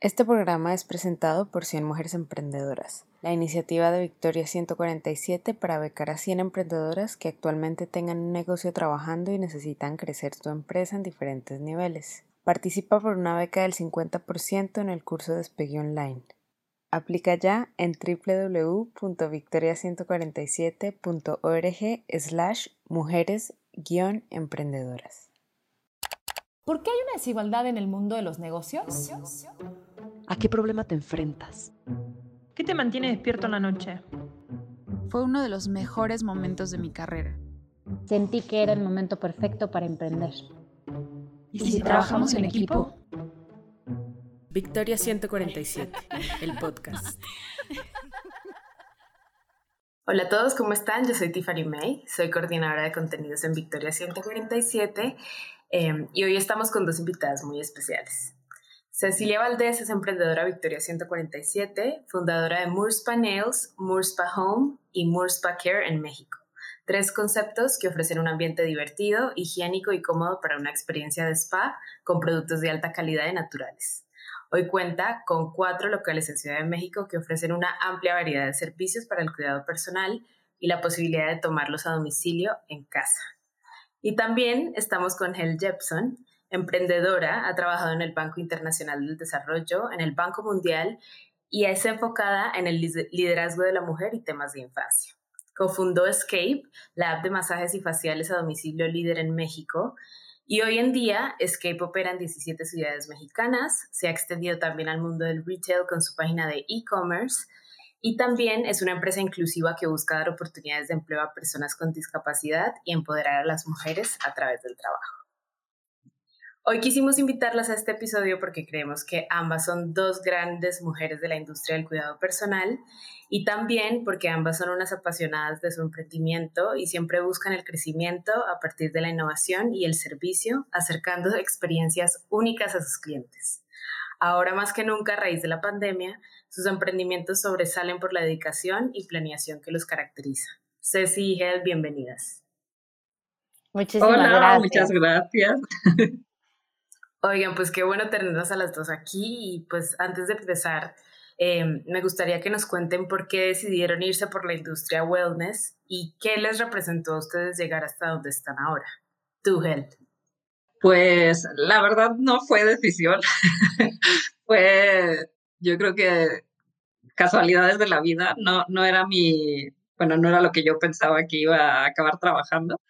Este programa es presentado por 100 Mujeres Emprendedoras, la iniciativa de Victoria 147 para becar a 100 emprendedoras que actualmente tengan un negocio trabajando y necesitan crecer su empresa en diferentes niveles. Participa por una beca del 50% en el curso Despegue Online. Aplica ya en www.victoria147.org slash mujeres-emprendedoras. ¿Por qué hay una desigualdad en el mundo de los negocios? ¿A qué problema te enfrentas? ¿Qué te mantiene despierto en la noche? Fue uno de los mejores momentos de mi carrera. Sentí que era el momento perfecto para emprender. ¿Y si, trabajamos en equipo? Victoria 147, el podcast. Hola a todos, ¿cómo están? Yo soy Tiffany May, soy coordinadora de contenidos en Victoria 147 eh, y hoy estamos con dos invitadas muy especiales. Cecilia Valdés es emprendedora Victoria 147, fundadora de Murspa Nails, Murspa Home y Murspa Care en México. Tres conceptos que ofrecen un ambiente divertido, higiénico y cómodo para una experiencia de spa con productos de alta calidad y naturales. Hoy cuenta con cuatro locales en Ciudad de México que ofrecen una amplia variedad de servicios para el cuidado personal y la posibilidad de tomarlos a domicilio en casa. Y también estamos con Hel Jepson, emprendedora, ha trabajado en el Banco Internacional del Desarrollo, en el Banco Mundial y es enfocada en el liderazgo de la mujer y temas de infancia. Cofundó Escape, la app de masajes y faciales a domicilio líder en México, y hoy en día Escape opera en 17 ciudades mexicanas, se ha extendido también al mundo del retail con su página de e-commerce y también es una empresa inclusiva que busca dar oportunidades de empleo a personas con discapacidad y empoderar a las mujeres a través del trabajo. Hoy quisimos invitarlas a este episodio porque creemos que ambas son dos grandes mujeres de la industria del cuidado personal y también porque ambas son unas apasionadas de su emprendimiento y siempre buscan el crecimiento a partir de la innovación y el servicio, acercando experiencias únicas a sus clientes. Ahora más que nunca, a raíz de la pandemia, sus emprendimientos sobresalen por la dedicación y planeación que los caracteriza. Ceci y Hel, bienvenidas. Muchísimas Hola, muchas gracias. Oigan, pues qué bueno tenernos a las dos aquí y pues antes de empezar, em, me gustaría que nos cuenten por qué decidieron irse por la industria wellness y qué les representó a ustedes llegar hasta donde están ahora. Tú, Hel. Pues la verdad no fue decisión, fue yo creo que casualidades de la vida, no, no era mi, bueno, no era lo que yo pensaba que iba a acabar trabajando.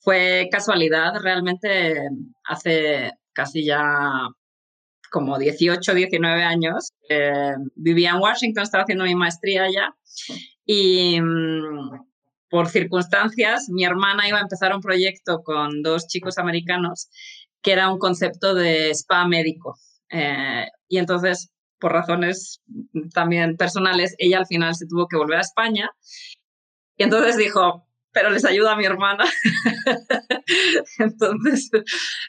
Fue casualidad, realmente hace casi ya como 18, 19 años. Eh, vivía en Washington, estaba haciendo mi maestría allá y mm, por circunstancias mi hermana iba a empezar un proyecto con dos chicos americanos que era un concepto de spa médico. Eh, y entonces, por razones también personales, ella al final se tuvo que volver a España. Y entonces dijo, pero les ayuda a mi hermana. Entonces,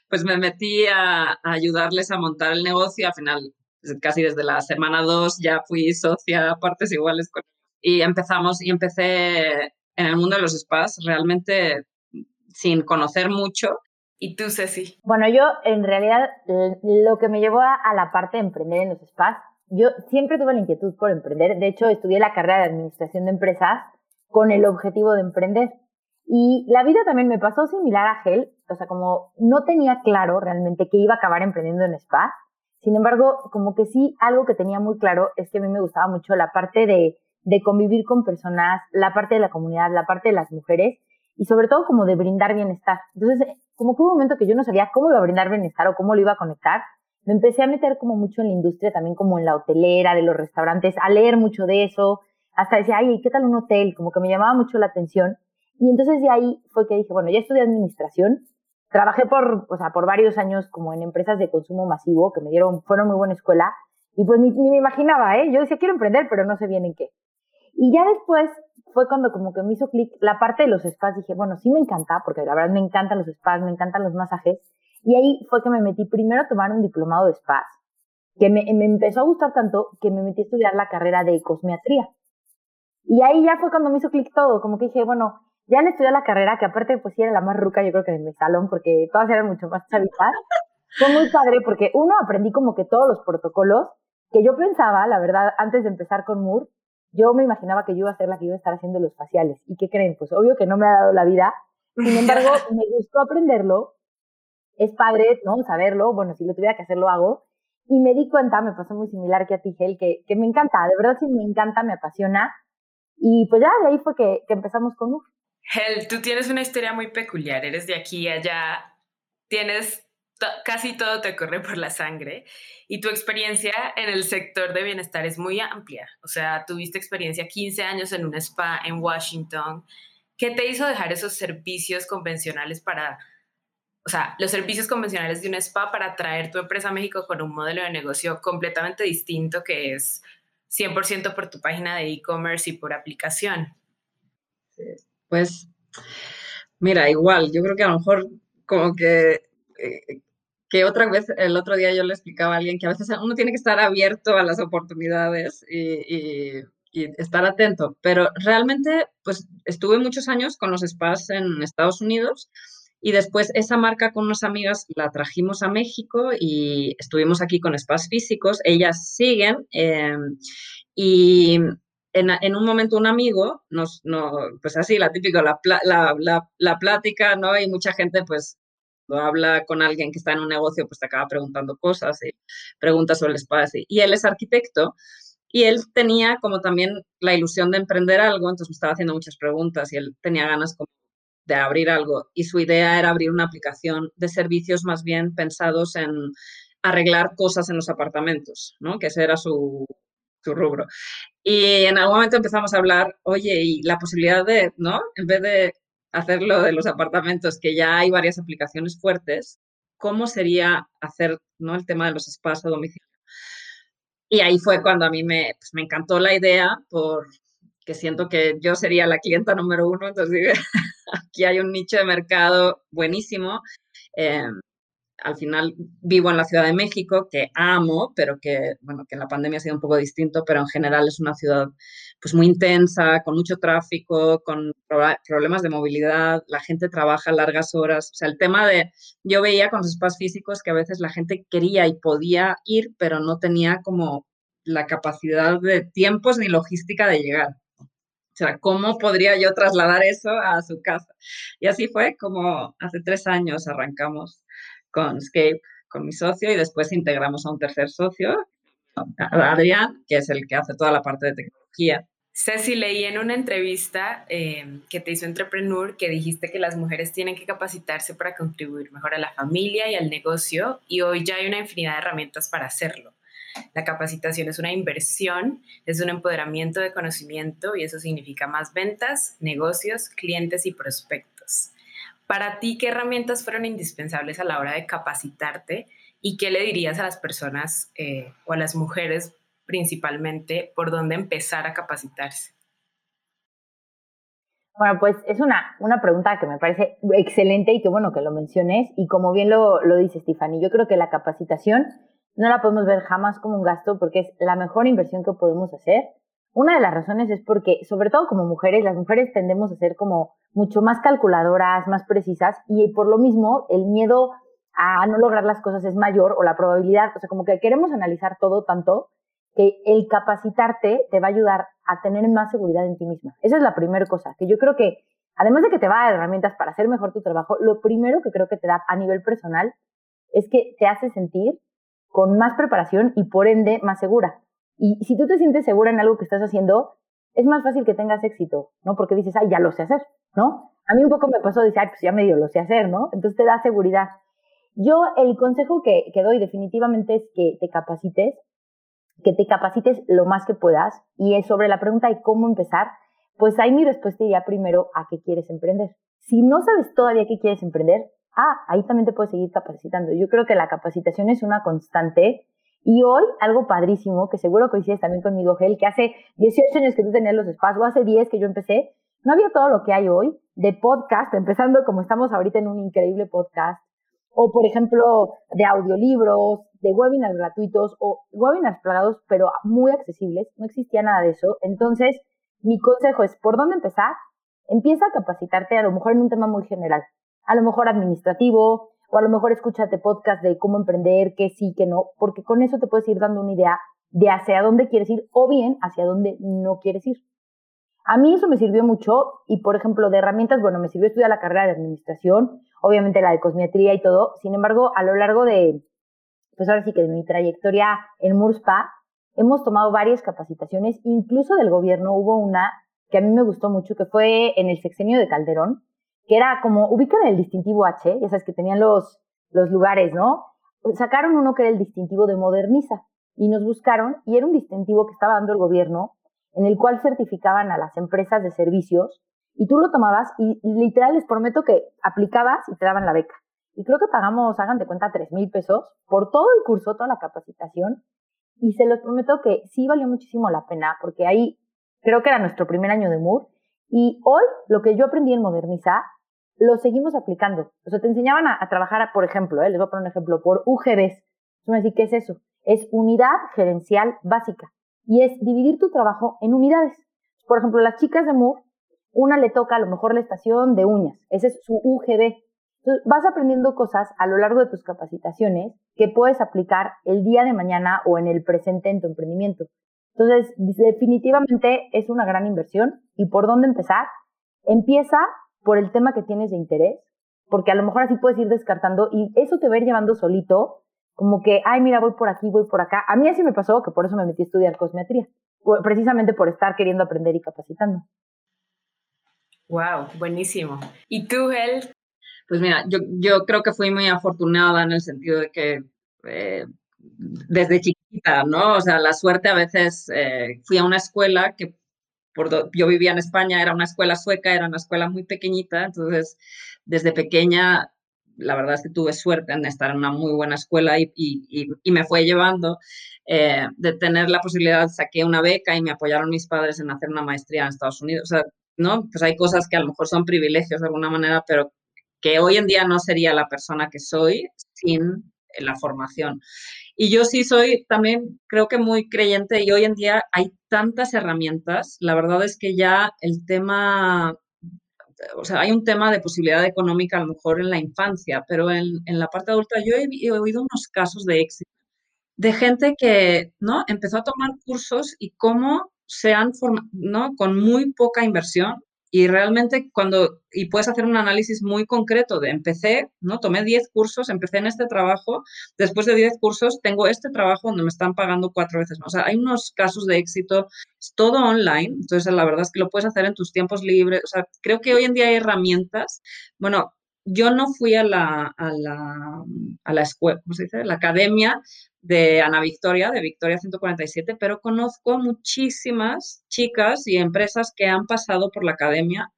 pues me metí a, ayudarles a montar el negocio. Al final, pues, casi desde la semana dos ya fui socia a partes iguales con y empezamos y empecé en el mundo de los spas realmente sin conocer mucho. ¿Y tú, Ceci? Bueno, yo en realidad lo que me llevó a, a la parte de emprender en los spas, yo siempre tuve la inquietud por emprender. De hecho, estudié la carrera de administración de empresas con el objetivo de emprender. Y la vida también me pasó similar a Gel, o sea, como no tenía claro realmente que iba a acabar emprendiendo en spa. Sin embargo, como que sí, algo que tenía muy claro es que a mí me gustaba mucho la parte de, de convivir con personas, la parte de la comunidad, la parte de las mujeres y sobre todo como de brindar bienestar. Entonces, como que hubo un momento que yo no sabía cómo iba a brindar bienestar o cómo lo iba a conectar. Me empecé a meter como mucho en la industria, también como en la hotelera, de los restaurantes, a leer mucho de eso, hasta decía, ay, ¿qué tal un hotel? Como que me llamaba mucho la atención. Y entonces de ahí fue que dije, bueno, ya estudié administración, trabajé por, o sea, por varios años como en empresas de consumo masivo que me dieron, fueron muy buena escuela. Y pues ni, ni me imaginaba, ¿eh? Yo decía, quiero emprender, pero no sé bien en qué. Y ya después fue cuando como que me hizo clic la parte de los spas. Dije, bueno, sí me encanta, porque la verdad me encantan los spas, me encantan los masajes. Y ahí fue que me metí primero a tomar un diplomado de spas, que me, me empezó a gustar tanto que me metí a estudiar la carrera de cosmiatría. Y ahí ya fue cuando me hizo clic todo, como que dije, bueno, ya le estudié la carrera, que aparte pues sí era la más ruca yo creo que de mi salón, porque todas eran mucho más chavitas. Fue muy padre porque uno aprendí como que todos los protocolos que yo pensaba, la verdad, antes de empezar con Moore, yo me imaginaba que yo iba a ser la que iba a estar haciendo los faciales. ¿Y qué creen? Pues obvio que no me ha dado la vida. Sin embargo, me gustó aprenderlo. Es padre, ¿no? Saberlo. Bueno, si lo tuviera que hacer, lo hago. Y me di cuenta, me pasó muy similar que a ti, Gel, que, que me encanta. De verdad, sí me encanta, me apasiona. Y pues ya, de ahí fue que, que empezamos con Moore. Hel, tú tienes una historia muy peculiar. Eres de aquí y allá. Tienes casi todo te corre por la sangre y tu experiencia en el sector de bienestar es muy amplia. O sea, tuviste experiencia 15 años en un spa en Washington. ¿Qué te hizo dejar esos servicios convencionales para, o sea, los servicios convencionales de un spa para traer tu empresa a México con un modelo de negocio completamente distinto que es 100% por tu página de e-commerce y por aplicación? Pues, mira, igual, yo creo que a lo mejor como que eh, que otra vez, el otro día yo le explicaba a alguien que a veces uno tiene que estar abierto a las oportunidades y, estar atento, pero realmente pues estuve muchos años con los spas en Estados Unidos y después esa marca con unas amigas la trajimos a México y estuvimos aquí con spas físicos, ellas siguen em, y en, un momento un amigo nos, no, pues así, la típica, la, la, la, plática, ¿no? Y mucha gente pues habla con alguien que está en un negocio, pues te acaba preguntando cosas y preguntas sobre el espacio. Y él es arquitecto y él tenía como también la ilusión de emprender algo, entonces me estaba haciendo muchas preguntas y él tenía ganas como de abrir algo. Y su idea era abrir una aplicación de servicios más bien pensados en arreglar cosas en los apartamentos, ¿no? Que ese era su, su rubro. Y en algún momento empezamos a hablar, oye, y la posibilidad de, ¿no? En vez de hacerlo de los apartamentos, que ya hay varias aplicaciones fuertes, ¿cómo sería hacer ¿no? el tema de los spas a domicilio? Y ahí fue cuando a mí me, pues, me encantó la idea, porque siento que yo sería la clienta número uno, entonces aquí hay un nicho de mercado buenísimo. Eh, al final vivo en la Ciudad de México, que amo, pero que, bueno, que en la pandemia ha sido un poco distinto, pero en general es una ciudad pues muy intensa, con mucho tráfico, con problemas de movilidad, la gente trabaja largas horas, o sea, el tema de, yo veía con los spas físicos que a veces la gente quería y podía ir, pero no tenía como la capacidad de tiempos ni logística de llegar. Sea, ¿cómo podría yo trasladar eso a su casa? Y así fue como hace tres años arrancamos con Scape, con mi socio, y después integramos a un tercer socio, Adrián, que es el que hace toda la parte de tecnología. Ceci, leí en una entrevista eh, que te hizo Entrepreneur que dijiste que las mujeres tienen que capacitarse para contribuir mejor a la familia y al negocio y hoy ya hay una infinidad de herramientas para hacerlo. La capacitación es una inversión, es un empoderamiento de conocimiento y eso significa más ventas, negocios, clientes y prospectos. Para ti, ¿qué herramientas fueron indispensables a la hora de capacitarte y qué le dirías a las personas eh, o a las mujeres principalmente por dónde empezar a capacitarse? Bueno, pues es una, una pregunta que me parece excelente y que bueno que lo menciones. Y como bien lo, lo dice Stephanie, yo creo que la capacitación no la podemos ver jamás como un gasto porque es la mejor inversión que podemos hacer. Una de las razones es porque, sobre todo como mujeres, las mujeres tendemos a ser como mucho más calculadoras, más precisas y por lo mismo el miedo a no lograr las cosas es mayor o la probabilidad, o sea, como que queremos analizar todo tanto que el capacitarte te va a ayudar a tener más seguridad en ti misma. Esa es la primera cosa, que yo creo que además de que te va a dar herramientas para hacer mejor tu trabajo, lo primero que creo que te da a nivel personal es que te hace sentir con más preparación y por ende más segura. Y si tú te sientes segura en algo que estás haciendo, es más fácil que tengas éxito, ¿no? Porque dices, ay, ya lo sé hacer, ¿no? A mí un poco me pasó, dice, ay, pues ya medio lo sé hacer, ¿no? Entonces te da seguridad. Yo el consejo que, doy definitivamente es que te capacites, que te capacites lo más que puedas. Y es sobre la pregunta de cómo empezar, pues ahí mi respuesta iría primero a qué quieres emprender. Si no sabes todavía qué quieres emprender, ah, ahí también te puedes seguir capacitando. Yo creo que la capacitación es una constante y hoy, algo padrísimo, que seguro coincides también conmigo, Gel, que hace 18 años que tú tenías los espacios, o hace 10 que yo empecé, no había todo lo que hay hoy de podcast, empezando como estamos ahorita en un increíble podcast, o por ejemplo, de audiolibros, de webinars gratuitos o webinars pagados, pero muy accesibles. No existía nada de eso. Entonces, mi consejo es, ¿por dónde empezar? Empieza a capacitarte a lo mejor en un tema muy general, a lo mejor administrativo, o a lo mejor escúchate podcast de cómo emprender, qué sí, qué no, porque con eso te puedes ir dando una idea de hacia dónde quieres ir o bien hacia dónde no quieres ir. A mí eso me sirvió mucho y, por ejemplo, de herramientas, bueno, me sirvió estudiar la carrera de administración, obviamente la de cosmetría y todo. Sin embargo, a lo largo de, pues ahora sí que de mi trayectoria en MURSPA, hemos tomado varias capacitaciones, incluso del gobierno hubo una que a mí me gustó mucho, que fue en el sexenio de Calderón, que era como, ubican el distintivo H, ya sabes que tenían los, los lugares, ¿no? Sacaron uno que era el distintivo de Moderniza y nos buscaron y era un distintivo que estaba dando el gobierno en el cual certificaban a las empresas de servicios y tú lo tomabas y literal les prometo que aplicabas y te daban la beca. Y creo que pagamos, hagan de cuenta, tres mil pesos por todo el curso, toda la capacitación. Y se los prometo que sí valió muchísimo la pena porque ahí creo que era nuestro primer año de MUR. Y hoy lo que yo aprendí en Moderniza lo seguimos aplicando. O sea, te enseñaban a, trabajar, por ejemplo, ¿eh? les voy a poner un ejemplo, por UGBs. decir, ¿qué es eso? Es unidad gerencial básica. Y es dividir tu trabajo en unidades. Por ejemplo, las chicas de MUR, una le toca a lo mejor la estación de uñas. Ese es su UGB. Entonces, vas aprendiendo cosas a lo largo de tus capacitaciones que puedes aplicar el día de mañana o en el presente en tu emprendimiento. Entonces, definitivamente es una gran inversión. ¿Y por dónde empezar? Empieza por el tema que tienes de interés, porque a lo mejor así puedes ir descartando y eso te va a ir llevando solito, como que, ay, mira, voy por aquí, voy por acá. A mí así me pasó, que por eso me metí a estudiar cosmetría, precisamente por estar queriendo aprender y capacitando. Wow, buenísimo. ¿Y tú, Hel? Pues mira, yo, yo creo que fui muy afortunada en el sentido de que eh, desde chiquita, ¿no? O sea, la suerte a veces, eh, fui a una escuela que por yo vivía en España, era una escuela sueca, era una escuela muy pequeñita, entonces desde pequeña la verdad es que tuve suerte en estar en una muy buena escuela y, y, y me fue llevando eh, de tener la posibilidad, saqué una beca y me apoyaron mis padres en hacer una maestría en Estados Unidos. O sea, ¿no? Pues hay cosas que a lo mejor son privilegios de alguna manera, pero que hoy en día no sería la persona que soy sin la formación. Y yo sí soy también, creo que muy creyente y hoy en día hay tantas herramientas. La verdad es que ya el tema, o sea, hay un tema de posibilidad económica a lo mejor en la infancia, pero en, en la parte adulta yo he, he, oído unos casos de éxito de gente que, ¿no? Empezó a tomar cursos y cómo se han formado, ¿no? Con muy poca inversión y realmente cuando, y puedes hacer un análisis muy concreto de empecé, ¿no? Tomé 10 cursos, empecé en este trabajo, después de 10 cursos tengo este trabajo donde me están pagando cuatro veces más. O sea, hay unos casos de éxito, es todo online, entonces la verdad es que lo puedes hacer en tus tiempos libres. O sea, creo que hoy en día hay herramientas. Bueno, yo no fui a la, a la, a la escuela, ¿cómo se dice? La academia de Ana Victoria, de Victoria 147, pero conozco muchísimas chicas y empresas que han pasado por la academia.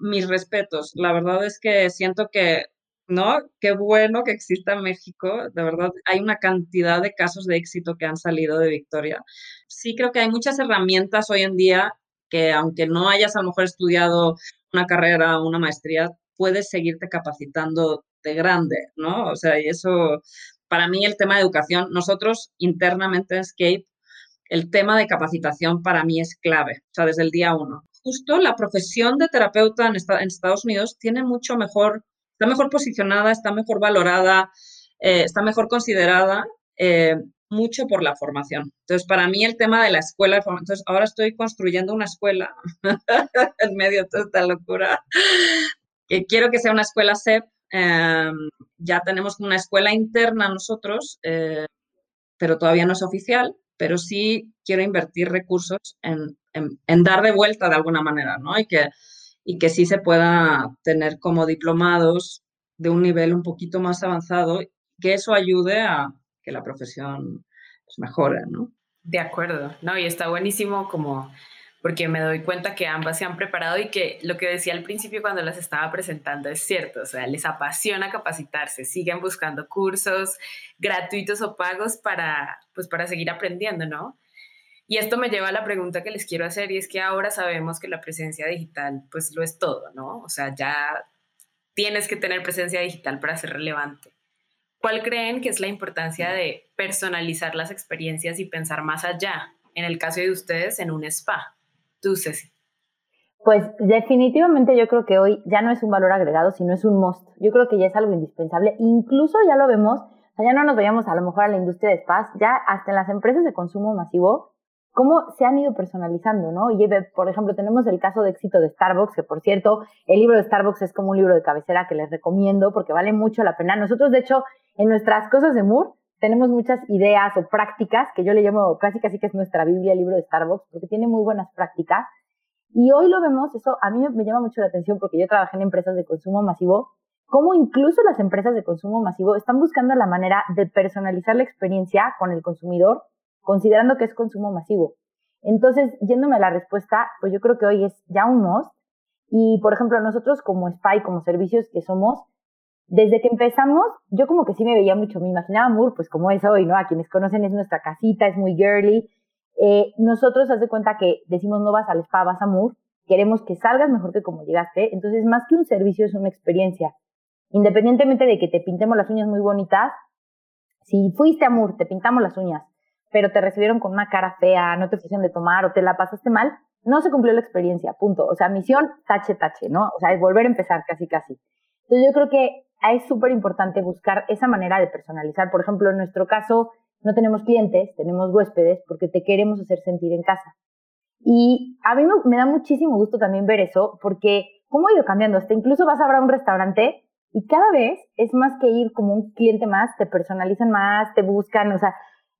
Mis respetos, la verdad es que siento que, ¿no? Qué bueno que exista en México, de verdad, hay una cantidad de casos de éxito que han salido de Victoria. Sí creo que hay muchas herramientas hoy en día que aunque no hayas a lo mejor estudiado una carrera o una maestría, puedes seguirte capacitando de grande, ¿no? O sea, y eso para mí el tema de educación, nosotros internamente en Escape, el tema de capacitación para mí es clave, o sea, desde el día uno. Justo la profesión de terapeuta en, Estados Unidos tiene mucho mejor, está mejor posicionada, está mejor valorada, eh, está mejor considerada, eh, mucho por la formación. Entonces, para mí el tema de la escuela, entonces ahora estoy construyendo una escuela en medio de toda esta locura, que quiero que sea una escuela SEP Em, ya tenemos una escuela interna nosotros, eh, pero todavía no es oficial, pero sí quiero invertir recursos en, en, dar de vuelta de alguna manera, ¿no? Y que, y que sí se pueda tener como diplomados de un nivel un poquito más avanzado, que eso ayude a que la profesión pues, mejore, ¿no? De acuerdo, ¿no? Y está buenísimo como porque me doy cuenta que ambas se han preparado y que lo que decía al principio cuando las estaba presentando es cierto, o sea, les apasiona capacitarse, siguen buscando cursos gratuitos o pagos para, pues, para seguir aprendiendo, ¿no? Y esto me lleva a la pregunta que les quiero hacer y es que ahora sabemos que la presencia digital pues lo es todo, ¿no? O sea, ya tienes que tener presencia digital para ser relevante. ¿Cuál creen que es la importancia de personalizar las experiencias y pensar más allá? En el caso de ustedes, en un spa. Tú, Ceci. Pues definitivamente yo creo que hoy ya no es un valor agregado, sino es un must. Yo creo que ya es algo indispensable. Incluso ya lo vemos ya no nos veíamos a lo mejor a la industria de spas, ya hasta en las empresas de consumo masivo, cómo se han ido personalizando, ¿no? Y por ejemplo, tenemos el caso de éxito de Starbucks, que por cierto, el libro de Starbucks es como un libro de cabecera que les recomiendo porque vale mucho la pena. Nosotros, de hecho, en nuestras cosas de Moore, tenemos muchas ideas o prácticas que yo le llamo casi casi que es nuestra Biblia, el libro de Starbucks, porque tiene muy buenas prácticas. Y hoy lo vemos, eso a mí me llama mucho la atención porque yo trabajé en empresas de consumo masivo, cómo incluso las empresas de consumo masivo están buscando la manera de personalizar la experiencia con el consumidor, considerando que es consumo masivo. Entonces, yéndome a la respuesta, pues yo creo que hoy es ya un must. Y, por ejemplo, nosotros como SPY, como servicios que somos, desde que empezamos, yo como que sí me veía mucho, me imaginaba Moore, pues como es hoy, ¿no? A quienes conocen es nuestra casita, es muy girly. Eh, nosotros, haz de cuenta que decimos no vas al spa, vas a Moore, queremos que salgas mejor que como llegaste, entonces más que un servicio es una experiencia. Independientemente de que te pintemos las uñas muy bonitas, si fuiste a Moore, te pintamos las uñas, pero te recibieron con una cara fea, no te ofrecieron de tomar o te la pasaste mal, no se cumplió la experiencia, punto. O sea, misión, tache, tache, ¿no? O sea, es volver a empezar casi, casi. Entonces yo creo que es súper importante buscar esa manera de personalizar. Por ejemplo, en nuestro caso, no tenemos clientes, tenemos huéspedes porque te queremos hacer sentir en casa. Y a mí me, da muchísimo gusto también ver eso porque cómo ha ido cambiando. Hasta incluso vas a ver un restaurante y cada vez es más que ir como un cliente más, te personalizan más, te buscan, o sea,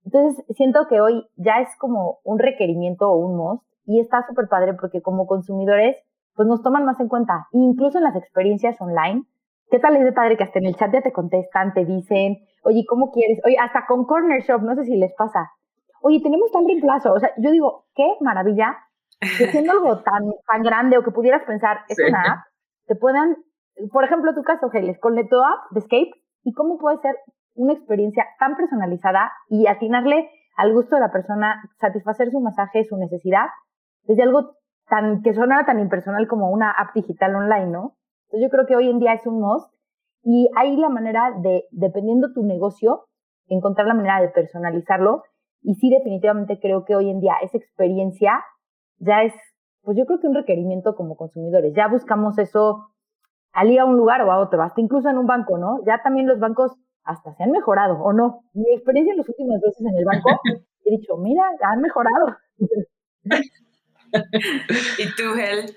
entonces siento que hoy ya es como un requerimiento o un must y está súper padre porque como consumidores pues nos toman más en cuenta, incluso en las experiencias online, ¿Qué tal es de padre que hasta en el chat ya te contestan, te dicen, oye, ¿cómo quieres? Oye, hasta con Corner Shop, no sé si les pasa. Oye, tenemos tal reemplazo. O sea, yo digo, qué maravilla que siendo algo tan, tan grande o que pudieras pensar, es una app, te puedan, por ejemplo, tu caso, Geles, con tu app de Escape, y cómo puede ser una experiencia tan personalizada y atinarle al gusto de la persona, satisfacer su masaje, su necesidad, desde algo tan que suena tan impersonal como una app digital online, ¿no? Entonces yo creo que hoy en día es un must y hay la manera de, dependiendo tu negocio, encontrar la manera de personalizarlo. Y sí, definitivamente creo que hoy en día esa experiencia ya es, pues yo creo que un requerimiento como consumidores. Ya buscamos eso al ir a un lugar o a otro, hasta incluso en un banco, ¿no? Ya también los bancos hasta se han mejorado, ¿o no? Mi experiencia en las últimas veces en el banco, he dicho, mira, han mejorado. ¿Y tú, Hel?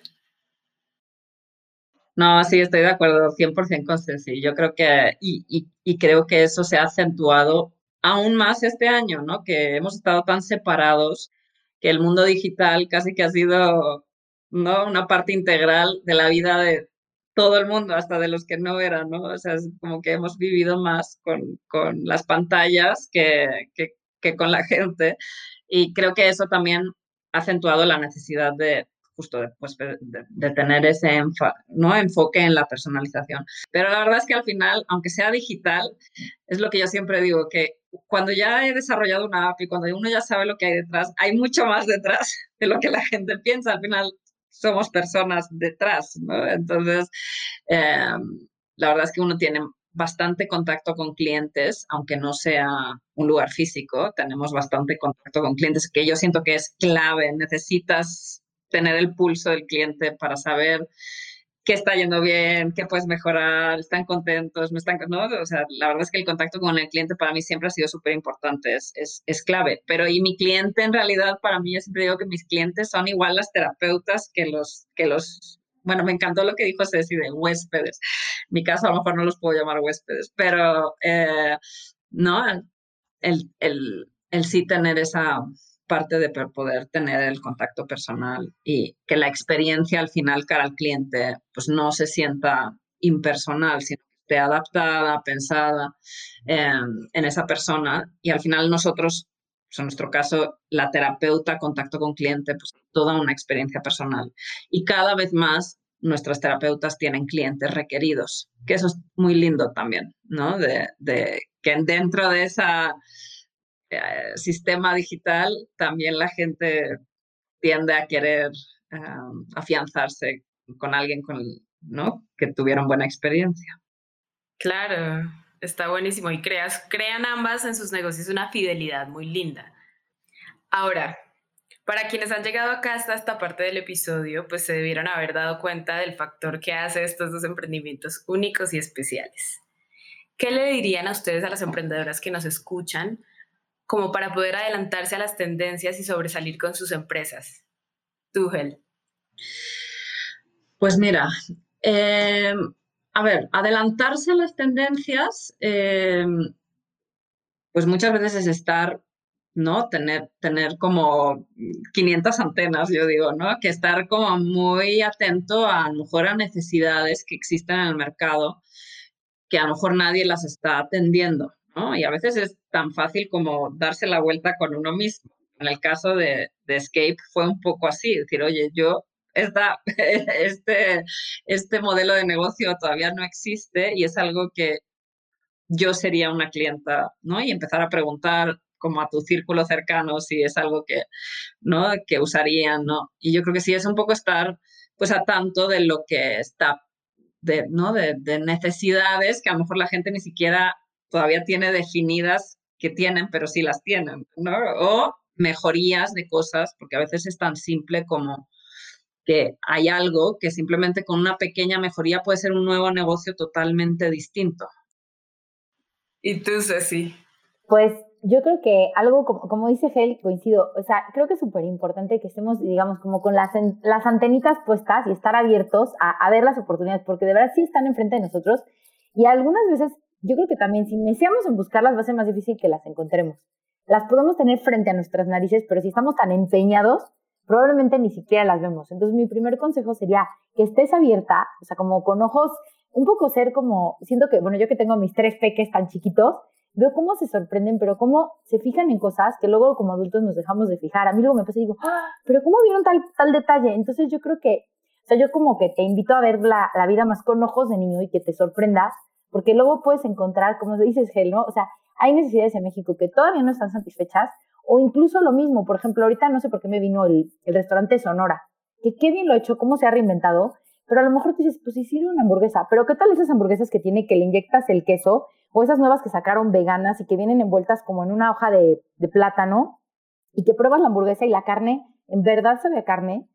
No, sí, estoy de acuerdo 100% con Ceci. Yo creo que, y, y, creo que eso se ha acentuado aún más este año, ¿no? Que hemos estado tan separados que el mundo digital casi que ha sido, ¿no? Una parte integral de la vida de todo el mundo, hasta de los que no eran, ¿no? O sea, es como que hemos vivido más con, con las pantallas que, que, que con la gente. Y creo que eso también ha acentuado la necesidad de, justo después de, tener ese ¿no? enfoque en la personalización. Pero la verdad es que al final, aunque sea digital, es lo que yo siempre digo, que cuando ya he desarrollado una app y cuando uno ya sabe lo que hay detrás, hay mucho más detrás de lo que la gente piensa. Al final somos personas detrás, ¿no? Entonces, em, la verdad es que uno tiene bastante contacto con clientes, aunque no sea un lugar físico, tenemos bastante contacto con clientes que yo siento que es clave. Necesitas tener el pulso del cliente para saber qué está yendo bien, qué puedes mejorar, están contentos, no están, ¿no? O sea, la verdad es que el contacto con el cliente para mí siempre ha sido súper importante, es, es, es, clave. Pero y mi cliente en realidad, para mí, yo siempre digo que mis clientes son igual las terapeutas que los, que los, bueno, me encantó lo que dijo Ceci de huéspedes. En mi caso a lo mejor no los puedo llamar huéspedes, pero, eh, ¿no? El, el, el sí tener esa parte de poder tener el contacto personal y que la experiencia al final cara al cliente pues no se sienta impersonal, sino que esté adaptada, pensada en esa persona y al final nosotros, pues, en nuestro caso, la terapeuta, contacto con cliente, pues toda una experiencia personal. Y cada vez más nuestras terapeutas tienen clientes requeridos, que eso es muy lindo también, ¿no? De, de que dentro de esa eh, sistema digital, también la gente tiende a querer afianzarse con alguien con, ¿no? que tuvieron buena experiencia. Claro, está buenísimo. Y creas, crean ambas en sus negocios una fidelidad muy linda. Ahora, para quienes han llegado acá hasta esta parte del episodio, pues se debieron haber dado cuenta del factor que hace estos dos emprendimientos únicos y especiales. ¿qué le dirían a ustedes, a las emprendedoras que nos escuchan, como para poder adelantarse a las tendencias y sobresalir con sus empresas? Tú, Pues mira, eh, a ver, adelantarse a las tendencias, eh, pues muchas veces es estar, ¿no? Tener, tener como 500 antenas, yo digo, ¿no? Que estar como muy atento a, a lo mejor a necesidades que existen en el mercado, que a lo mejor nadie las está atendiendo, Y a veces es tan fácil como darse la vuelta con uno mismo. En el caso de, de Escape fue un poco así, decir, oye, yo esta, este, este modelo de negocio todavía no existe y es algo que yo sería una clienta, ¿no? Y empezar a preguntar como a tu círculo cercano si es algo que, ¿no? Que usarían, ¿no? Y yo creo que sí es un poco estar, pues, a tanto de lo que está, de, ¿no? De necesidades que a lo mejor la gente ni siquiera todavía tiene definidas que tienen, pero sí las tienen, ¿no? O mejorías de cosas, porque a veces es tan simple como que hay algo que simplemente con una pequeña mejoría puede ser un nuevo negocio totalmente distinto. ¿Y tú, Ceci? Pues yo creo que algo, como, como dice Gel, coincido, o sea, creo que es súper importante que estemos, digamos, como con las, las antenitas puestas y estar abiertos a, a, ver las oportunidades, porque de verdad sí están enfrente de nosotros y algunas veces yo creo que también si iniciamos en buscarlas va a ser más difícil que las encontremos. Las podemos tener frente a nuestras narices, pero si estamos tan empeñados, probablemente ni siquiera las vemos. Entonces mi primer consejo sería que estés abierta, o sea, como con ojos, un poco ser como, siento que, bueno, yo que tengo mis tres peques tan chiquitos, veo cómo se sorprenden, pero cómo se fijan en cosas que luego como adultos nos dejamos de fijar. A mí luego me pasa y digo, ¡Ah! pero ¿cómo vieron tal, tal detalle? Entonces yo creo que, o sea, yo como que te invito a ver la, la vida más con ojos de niño y que te sorprendas, porque luego puedes encontrar, como dices, Gel, ¿no? O sea, hay necesidades en México que todavía no están satisfechas, o incluso lo mismo, por ejemplo, ahorita no sé por qué me vino el, el restaurante Sonora, que qué bien lo ha hecho, cómo se ha reinventado, pero a lo mejor tú dices, pues sí sirve una hamburguesa, pero ¿qué tal esas hamburguesas que tiene que le inyectas el queso o esas nuevas que sacaron veganas y que vienen envueltas como en una hoja de, de plátano y que pruebas la hamburguesa y la carne en verdad sabe a carne?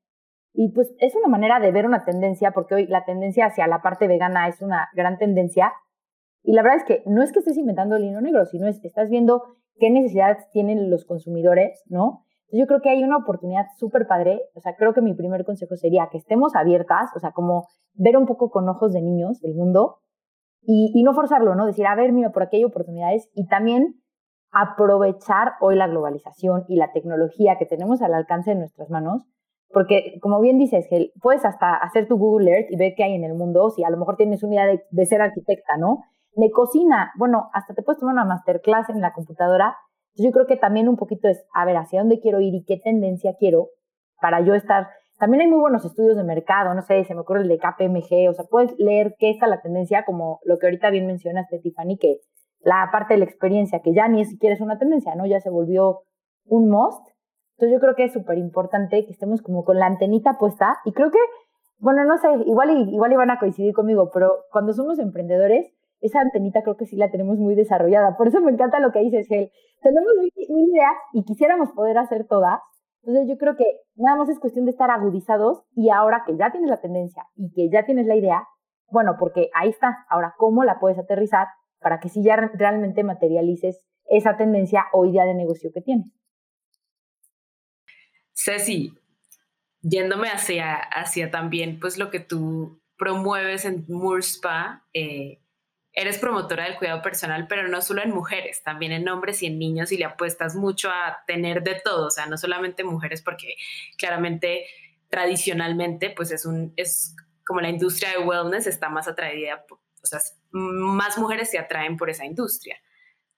Y pues es una manera de ver una tendencia, porque hoy la tendencia hacia la parte vegana es una gran tendencia. Y la verdad es que no es que estés inventando el hilo negro, sino es, estás viendo qué necesidades tienen los consumidores, ¿no? Entonces yo creo que hay una oportunidad súper padre, o sea, creo que mi primer consejo sería que estemos abiertas, o sea, como ver un poco con ojos de niños el mundo y, y no forzarlo, ¿no? Decir, a ver, mira, por aquí hay oportunidades y también aprovechar hoy la globalización y la tecnología que tenemos al alcance de nuestras manos, porque como bien dices, que puedes hasta hacer tu Google Earth y ver qué hay en el mundo, si a lo mejor tienes una idea de, ser arquitecta, ¿no? de cocina, bueno, hasta te puedes tomar una masterclass en la computadora. Yo creo que también un poquito es, a ver, hacia dónde quiero ir y qué tendencia quiero para yo estar. También hay muy buenos estudios de mercado, no sé, se me ocurre el de KPMG, o sea, puedes leer qué está la tendencia, como lo que ahorita bien mencionaste, Tiffany, que la parte de la experiencia, que ya ni siquiera es una tendencia, ¿no? Ya se volvió un must. Entonces yo creo que es súper importante que estemos como con la antenita puesta y creo que, bueno, no sé, igual, igual iban a coincidir conmigo, pero cuando somos emprendedores, esa antenita creo que sí la tenemos muy desarrollada. Por eso me encanta lo que dices, Gel. Tenemos mil ideas y quisiéramos poder hacer todas. Entonces yo creo que nada más es cuestión de estar agudizados y ahora que ya tienes la tendencia y que ya tienes la idea, bueno, porque ahí está. Ahora, ¿cómo la puedes aterrizar para que sí ya realmente materialices esa tendencia o idea de negocio que tienes? Ceci, yéndome hacia, también pues lo que tú promueves en Murspa, eh, eres promotora del cuidado personal, pero no solo en mujeres, también en hombres y en niños y le apuestas mucho a tener de todo, o sea, no solamente mujeres porque claramente tradicionalmente pues es un es como la industria de wellness está más atraída, o sea, más mujeres se atraen por esa industria.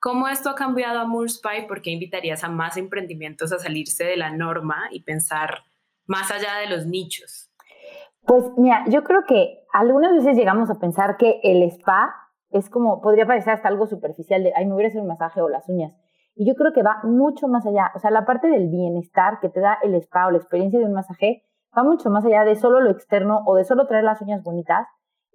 ¿Cómo esto ha cambiado a Moorspy? ¿Por qué invitarías a más emprendimientos a salirse de la norma y pensar más allá de los nichos? Pues mira, yo creo que algunas veces llegamos a pensar que el spa es como, podría parecer hasta algo superficial de, ay, me voy a hacer un masaje o las uñas. Y yo creo que va mucho más allá. O sea, la parte del bienestar que te da el spa o la experiencia de un masaje va mucho más allá de solo lo externo o de solo traer las uñas bonitas.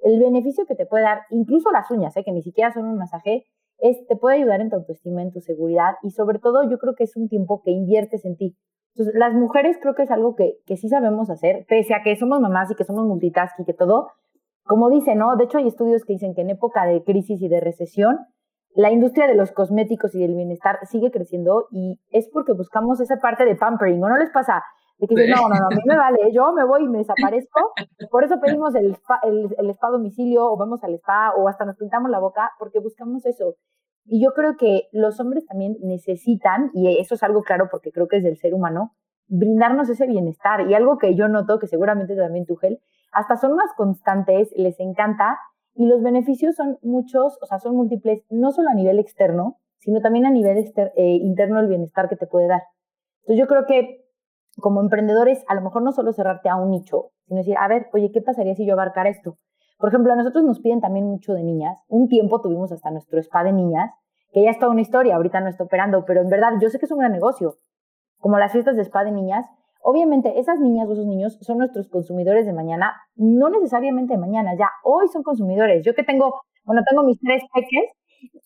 El beneficio que te puede dar, incluso las uñas, ¿eh? que ni siquiera son un masaje, es, te puede ayudar en tu autoestima, en tu seguridad y sobre todo yo creo que es un tiempo que inviertes en ti. Entonces, las mujeres creo que es algo que, que sí sabemos hacer, pese a que somos mamás y que somos multitask y que todo, como dicen, ¿no? De hecho hay estudios que dicen que en época de crisis y de recesión, la industria de los cosméticos y del bienestar sigue creciendo y es porque buscamos esa parte de pampering, ¿o no les pasa? De que dicen, no, no, no, a mí me vale, yo me voy y me desaparezco. Por eso pedimos el spa, el, el spa domicilio o vamos al spa o hasta nos pintamos la boca porque buscamos eso. Y yo creo que los hombres también necesitan, y eso es algo claro porque creo que es del ser humano, brindarnos ese bienestar. Y algo que yo noto, que seguramente también tú, Gel, hasta son más constantes, les encanta y los beneficios son muchos, o sea, son múltiples, no solo a nivel externo, sino también a nivel eh, interno el bienestar que te puede dar. Entonces yo creo que como emprendedores, a lo mejor no solo cerrarte a un nicho, sino decir, a ver, oye, ¿qué pasaría si yo abarcara esto? Por ejemplo, a nosotros nos piden también mucho de niñas. Un tiempo tuvimos hasta nuestro spa de niñas, que ya es toda una historia, ahorita no está operando, pero en verdad yo sé que es un gran negocio. Como las fiestas de spa de niñas, Obviamente, esas niñas o esos niños son nuestros consumidores de mañana, no necesariamente de mañana, ya hoy son consumidores. Yo que tengo, bueno, tengo mis tres peques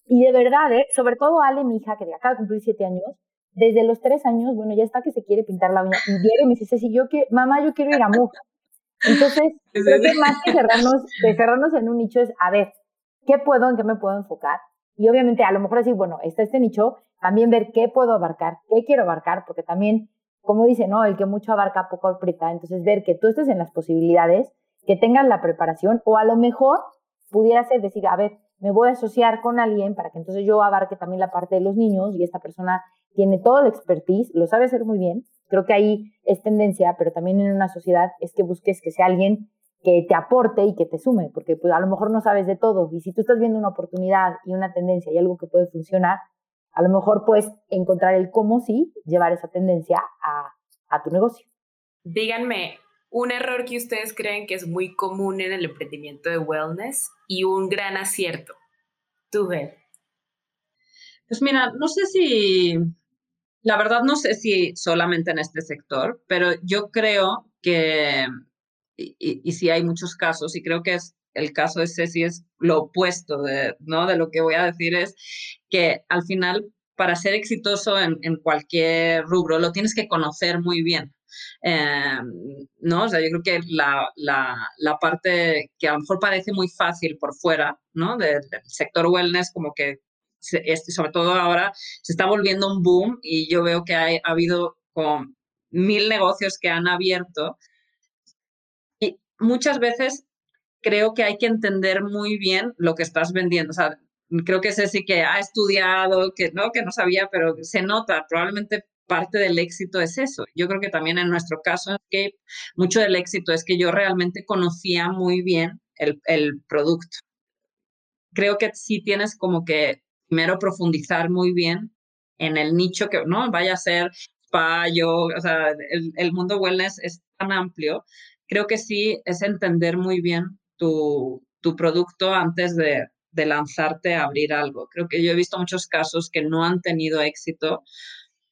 y de verdad, ¿eh? sobre todo Ale, mi hija, que acaba de cumplir siete años, desde los tres años, bueno, ya está que se quiere pintar la uña y diario me dice, si yo quiero, mamá, yo quiero ir a MUC. Entonces, creo que más que cerrarnos, que cerrarnos en un nicho es, a ver, ¿qué puedo, en qué me puedo enfocar? Y obviamente, a lo mejor decir, bueno, está este nicho, también ver qué puedo abarcar, qué quiero abarcar, porque también como dice, ¿no? El que mucho abarca, poco aprieta. Entonces, ver que tú estés en las posibilidades, que tengas la preparación, o a lo mejor pudiera ser decir, a ver, me voy a asociar con alguien para que entonces yo abarque también la parte de los niños y esta persona tiene todo el expertise, lo sabe hacer muy bien. Creo que ahí es tendencia, pero también en una sociedad es que busques que sea alguien que te aporte y que te sume, porque pues a lo mejor no sabes de todo y si tú estás viendo una oportunidad y una tendencia y algo que puede funcionar, a lo mejor puedes encontrar el cómo sí llevar esa tendencia a, a tu negocio. Díganme, un error que ustedes creen que es muy común en el emprendimiento de wellness y un gran acierto. Tú, Bel. Pues mira, no sé si, la verdad no sé si solamente en este sector, pero yo creo que, y, y, sí hay muchos casos, y creo que es el caso de Ceci es lo opuesto de, ¿no? de lo que voy a decir, es que al final para ser exitoso en, en cualquier rubro lo tienes que conocer muy bien. Eh, ¿no? O sea, yo creo que la, la, la, parte que a lo mejor parece muy fácil por fuera, ¿no? del sector wellness, como que, sobre todo ahora, se está volviendo un boom y yo veo que hay, ha habido con mil negocios que han abierto y muchas veces creo que hay que entender muy bien lo que estás vendiendo. O sea, creo que sí que ha estudiado, que no, que no sabía, pero se nota, probablemente parte del éxito es eso. Yo creo que también en nuestro caso, que mucho del éxito es que yo realmente conocía muy bien el, el producto. Creo que sí tienes como que primero profundizar muy bien en el nicho que no vaya a ser spa, yo, o sea, el, el mundo wellness es tan amplio. Creo que sí es entender muy bien tu, tu producto antes de, de, lanzarte a abrir algo. Creo que yo he visto muchos casos que no han tenido éxito,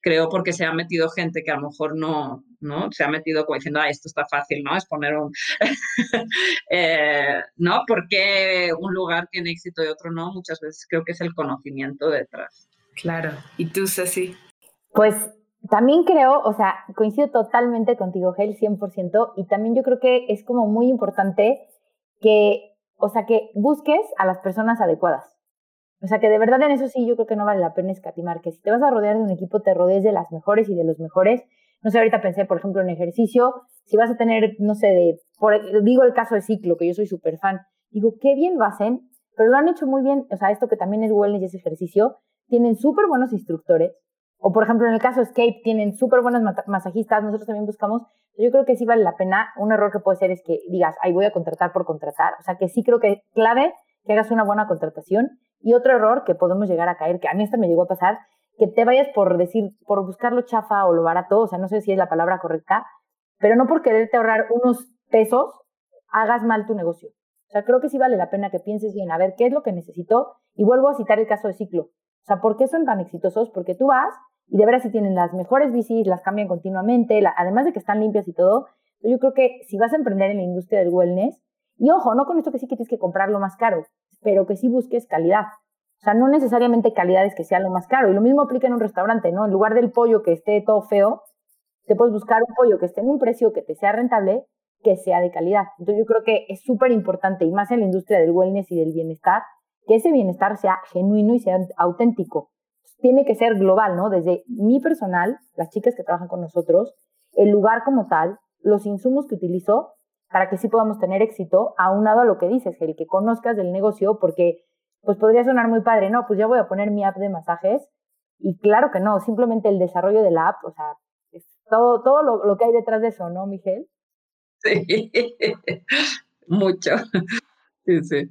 creo porque se ha metido gente que a lo mejor no, ¿no? Se ha metido como diciendo, ah, esto está fácil, ¿no? Es poner un... eh, ¿No? Porque un lugar tiene éxito y otro no? Muchas veces creo que es el conocimiento detrás. Claro. ¿Y tú, Ceci? Pues también creo, o sea, coincido totalmente contigo, Gel, 100%, y también yo creo que es como muy importante que, o sea, que busques a las personas adecuadas. O sea, que de verdad en eso sí yo creo que no vale la pena escatimar, que si te vas a rodear de un equipo, te rodees de las mejores y de los mejores. No sé, ahorita pensé, por ejemplo, en ejercicio, si vas a tener, no sé, de, por, digo el caso de ciclo, que yo soy súper fan, digo, qué bien lo hacen, pero lo han hecho muy bien, o sea, esto que también es wellness y es ejercicio, tienen súper buenos instructores, o por ejemplo, en el caso de Escape, tienen súper buenos masajistas, nosotros también buscamos. Yo creo que sí vale la pena. Un error que puede ser es que digas, ahí voy a contratar por contratar. O sea, que sí creo que es clave que hagas una buena contratación. Y otro error que podemos llegar a caer, que a mí esta me llegó a pasar, que te vayas por decir, por buscar lo chafa o lo barato, o sea, no sé si es la palabra correcta, pero no por quererte ahorrar unos pesos, hagas mal tu negocio. O sea, creo que sí vale la pena que pienses bien, a ver, ¿qué es lo que necesito? Y vuelvo a citar el caso de Ciclo. O sea, ¿por qué son tan exitosos? Porque tú vas y de veras si tienen las mejores bicis, las cambian continuamente, además de que están limpias y todo. Yo creo que si vas a emprender en la industria del wellness, y ojo, no con esto que sí que tienes que comprar lo más caro, pero que sí busques calidad. O sea, no necesariamente calidad es que sea lo más caro. Y lo mismo aplica en un restaurante, ¿no? En lugar del pollo que esté todo feo, te puedes buscar un pollo que esté en un precio que te sea rentable, que sea de calidad. Entonces yo creo que es súper importante, y más en la industria del wellness y del bienestar, que ese bienestar sea genuino y sea auténtico. Tiene que ser global, ¿no? Desde mi personal, las chicas que trabajan con nosotros, el lugar como tal, los insumos que utilizo para que sí podamos tener éxito, aunado a lo que dices, el que conozcas del negocio, porque pues podría sonar muy padre, no, pues ya voy a poner mi app de masajes, y claro que no, simplemente el desarrollo de la app, o sea, todo, todo lo, lo que hay detrás de eso, ¿no, Miguel? Sí, mucho. Sí, sí.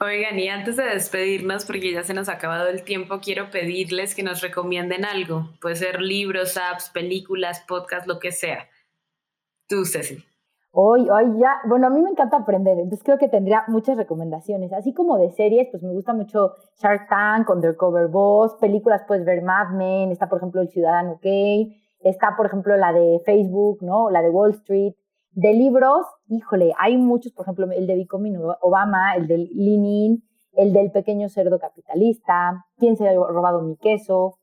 Oigan, y antes de despedirnos, porque ya se nos ha acabado el tiempo, quiero pedirles que nos recomienden algo. Puede ser libros, apps, películas, podcasts, lo que sea. Tú, Ceci. Hoy, hoy ya, bueno, a mí me encanta aprender, entonces creo que tendría muchas recomendaciones. Así como de series, pues me gusta mucho Shark Tank, Undercover Boss, películas puedes ver Mad Men, está por ejemplo El Ciudadano Kane, está por ejemplo la de Facebook, ¿no? La de Wall Street. De libros, híjole, hay muchos, por ejemplo, el de Becoming Obama, el del Lenin, el del pequeño cerdo capitalista, ¿Quién se ha robado mi queso?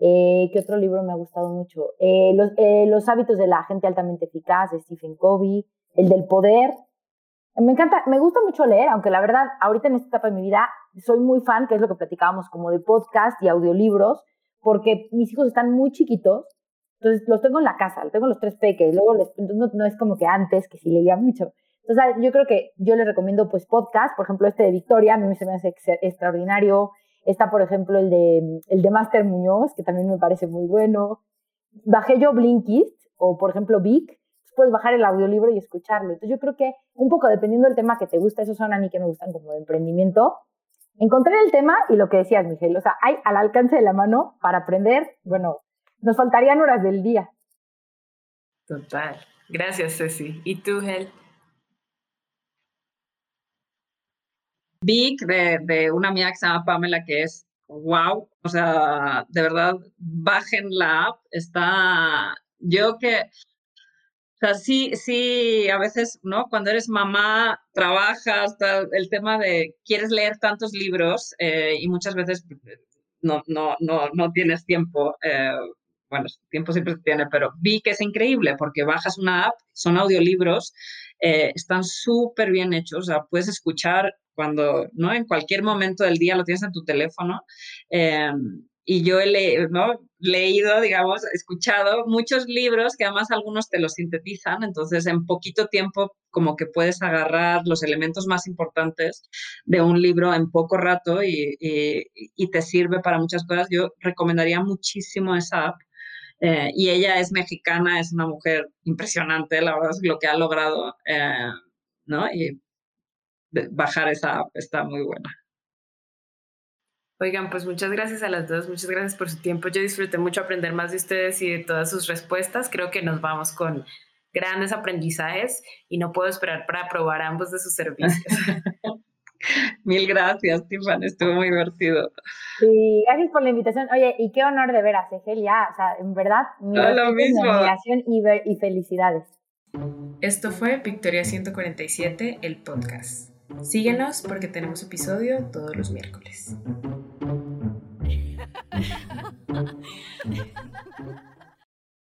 Eh, ¿Qué otro libro me ha gustado mucho? Eh, los, eh, los, hábitos de la gente altamente eficaz de Stephen Covey, el del poder. Me encanta, me gusta mucho leer, aunque la verdad, ahorita en esta etapa de mi vida, soy muy fan, que es lo que platicábamos, como de podcast y audiolibros, porque mis hijos están muy chiquitos entonces los tengo en la casa, tengo los tres peques, luego les, no, no, es como que antes, que sí leía mucho. Entonces yo creo que yo les recomiendo pues podcast, por ejemplo este de Victoria, a mí se me hace extraordinario. Está por ejemplo el de, el de Master Muñoz, que también me parece muy bueno. Bajé yo Blinkist o por ejemplo Vic, puedes bajar el audiolibro y escucharlo. Entonces yo creo que un poco dependiendo del tema que te gusta, esos son a mí que me gustan como de emprendimiento, encontré el tema y lo que decías, Miguel, o sea, hay al alcance de la mano para aprender, bueno, nos faltarían horas del día. Total. Gracias, Ceci. ¿Y tú, Hel? Vic, de, una amiga que se llama Pamela, que es wow, o sea, de verdad, bajen la app, está, yo que, o sea, sí, sí, a veces, ¿no? Cuando eres mamá, trabajas, el tema de quieres leer tantos libros eh, y muchas veces no, no, no, no tienes tiempo. Eh, bueno, tiempo siempre se tiene, pero vi que es increíble porque bajas una app, son audiolibros, eh, están súper bien hechos, o sea, puedes escuchar cuando, ¿no? En cualquier momento del día lo tienes en tu teléfono. Eh, y yo he ¿no? leído, digamos, escuchado muchos libros que además algunos te los sintetizan, entonces en poquito tiempo como que puedes agarrar los elementos más importantes de un libro en poco rato y, y, y te sirve para muchas cosas. Yo recomendaría muchísimo esa app eh, y ella es mexicana, es una mujer impresionante, la verdad es lo que ha logrado, eh, ¿no? Y bajar esa app está muy buena. Oigan, pues muchas gracias a las dos, muchas gracias por su tiempo. Yo disfruté mucho aprender más de ustedes y de todas sus respuestas. Creo que nos vamos con grandes aprendizajes y no puedo esperar para probar ambos de sus servicios. Mil gracias, Tiffany, estuvo muy divertido. Sí, gracias por la invitación. Oye, y qué honor de ver a ya, o sea, en verdad, mi admiración y, y felicidades. Esto fue Victoria 147, el podcast. Síguenos porque tenemos episodio todos los miércoles.